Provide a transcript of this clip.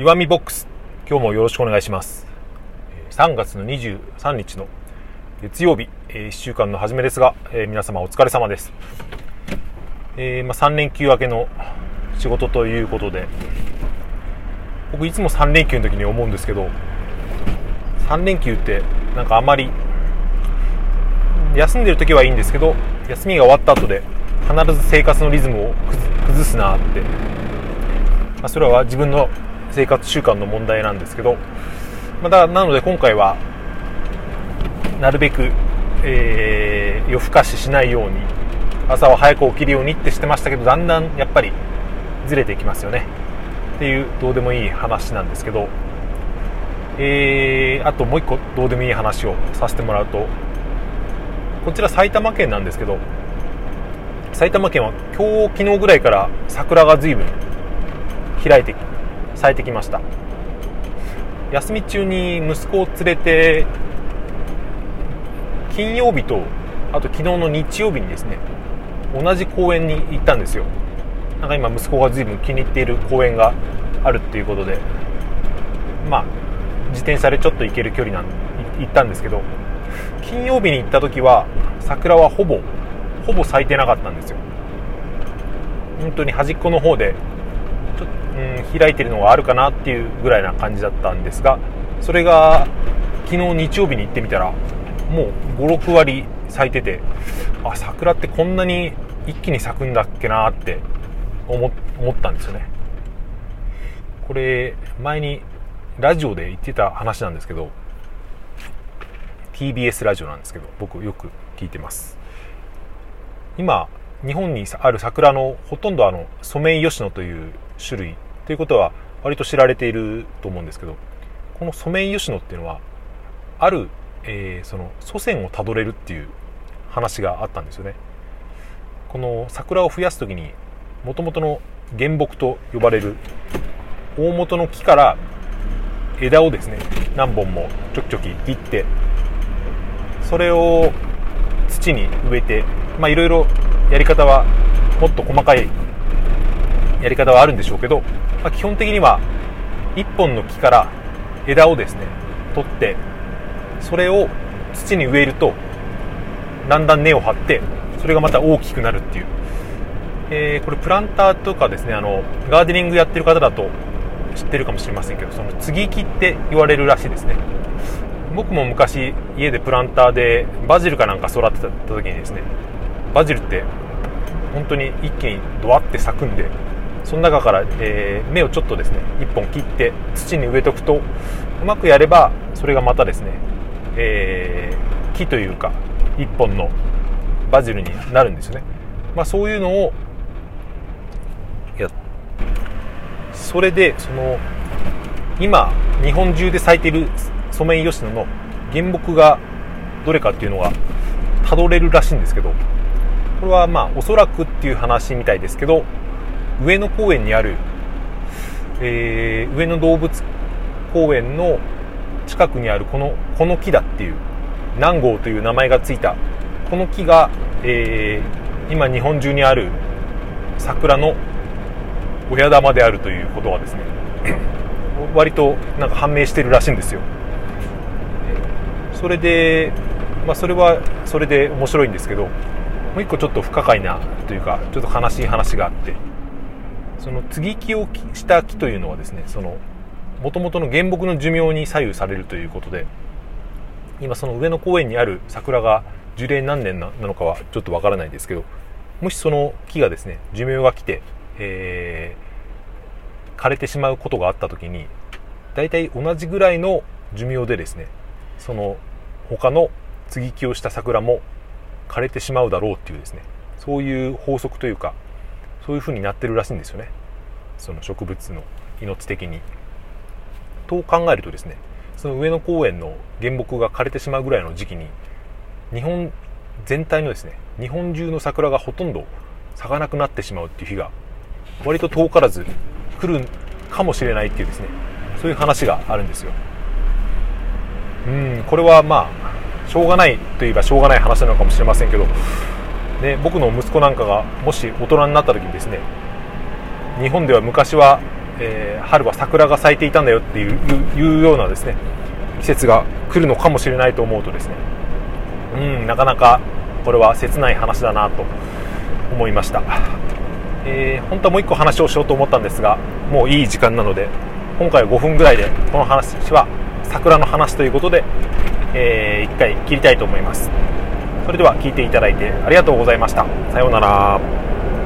岩見ボックス。今日もよろしくお願いします。3月の23日の月曜日1週間の初めですが皆様お疲れ様です。えー、まあ、3連休明けの仕事ということで僕いつも3連休の時に思うんですけど3連休ってなんかあまり休んでる時はいいんですけど休みが終わった後で必ず生活のリズムを崩すなって、まあ、それは自分の生活習慣の問題なんですけど、ま、だなので今回はなるべく、えー、夜更かししないように朝は早く起きるようにってしてましたけどだんだんやっぱりずれていきますよね。っていうどうでもいい話なんですけど、えー、あともう一個どうでもいい話をさせてもらうとこちら埼玉県なんですけど埼玉県は今日昨日ぐらいから桜が随分開いて咲いてきました。休み中に息子を連れて金曜日とあと昨日の日曜日にですね同じ公園に行ったんですよ。なんか今息子が随分気に入っている公園があるっていうことでまあ自転車でちょっと行ける距離なん行ったんですけど金曜日に行った時は桜はほぼほぼ咲いてなかったんですよ。本当に端っこの方で、うん、開いてるのがあるかなっていうぐらいな感じだったんですがそれが昨日日曜日に行ってみたらもう56割咲いててあ桜ってこんなに一気に咲くんだっけなって思ったんですよね。これ前にラジオで言ってた話なんですけど TBS ラジオなんですけど僕よく聞いてます。今日本にある桜のほとんどあのソメイヨシノという種類ということは割と知られていると思うんですけどこのソメイヨシノっていうのはある、えー、その祖先をたどれるっていう話があったんですよね。この桜を増やす時にもともとの原木と呼ばれる大元の木から枝をですね何本もちょきちょき切ってそれを土に植えてまあいろいろやり方はもっと細かいやり方はあるんでしょうけど、まあ、基本的には1本の木から枝をですね取ってそれを土に植えるとだんだん根を張ってそれがまた大きくなるっていう、えー、これプランターとかですねあのガーデニングやってる方だと知ってるかもしれませんけどその継ぎ木って言われるらしいですね。僕も昔家でプランターでバジルかなんか育てた時にですねバジルって本当に一気にドワって咲くんでその中から、えー、芽をちょっとですね1本切って土に植えとくとうまくやればそれがまたですね、えー、木というか1本のバジルになるんですよね、まあ、そういうのをやそれでその今日本中で咲いているソメイヨシノの原木がどれかっていうのがたどれるらしいんですけどこれはまあおそらくっていう話みたいですけど上野公園にある、えー、上野動物公園の近くにあるこのこの木だっていう南郷という名前がついた。この木が、えー、今日本中にある桜の親玉であるということがですね 割となんか判明してるらしいんですよ。それで、まあ、それはそれで面白いんですけどもう一個ちょっと不可解なというかちょっと悲しい話があって。その接ぎ木をした木というのはですねその元々の原木の寿命に左右されるということで今その上野公園にある桜が樹齢何年なのかはちょっとわからないですけどもしその木がですね寿命が来て、えー、枯れてしまうことがあった時に大体同じぐらいの寿命でですねその他の接ぎ木をした桜も枯れてしまうだろうっていうですねそういう法則というかそういう風になってるらしいんですよねその植物の命的に。と考えるとですねその上野公園の原木が枯れてしまうぐらいの時期に日本全体のですね日本中の桜がほとんど咲かなくなってしまうっていう日が割と遠からず来るかもしれないっていうですねそういう話があるんですようんこれはまあしょうがないといえばしょうがない話なのかもしれませんけど、ね、僕の息子なんかがもし大人になった時にですね日本では昔はえー、春は桜が咲いていたんだよっていうようなですね季節が来るのかもしれないと思うとですねうんなかなかこれは切ない話だなと思いました、えー、本当はもう1個話をしようと思ったんですがもういい時間なので今回は5分ぐらいでこの話は桜の話ということで、えー、1回切りたいと思います。それでは聞いていただいてありがとうございました。さようなら。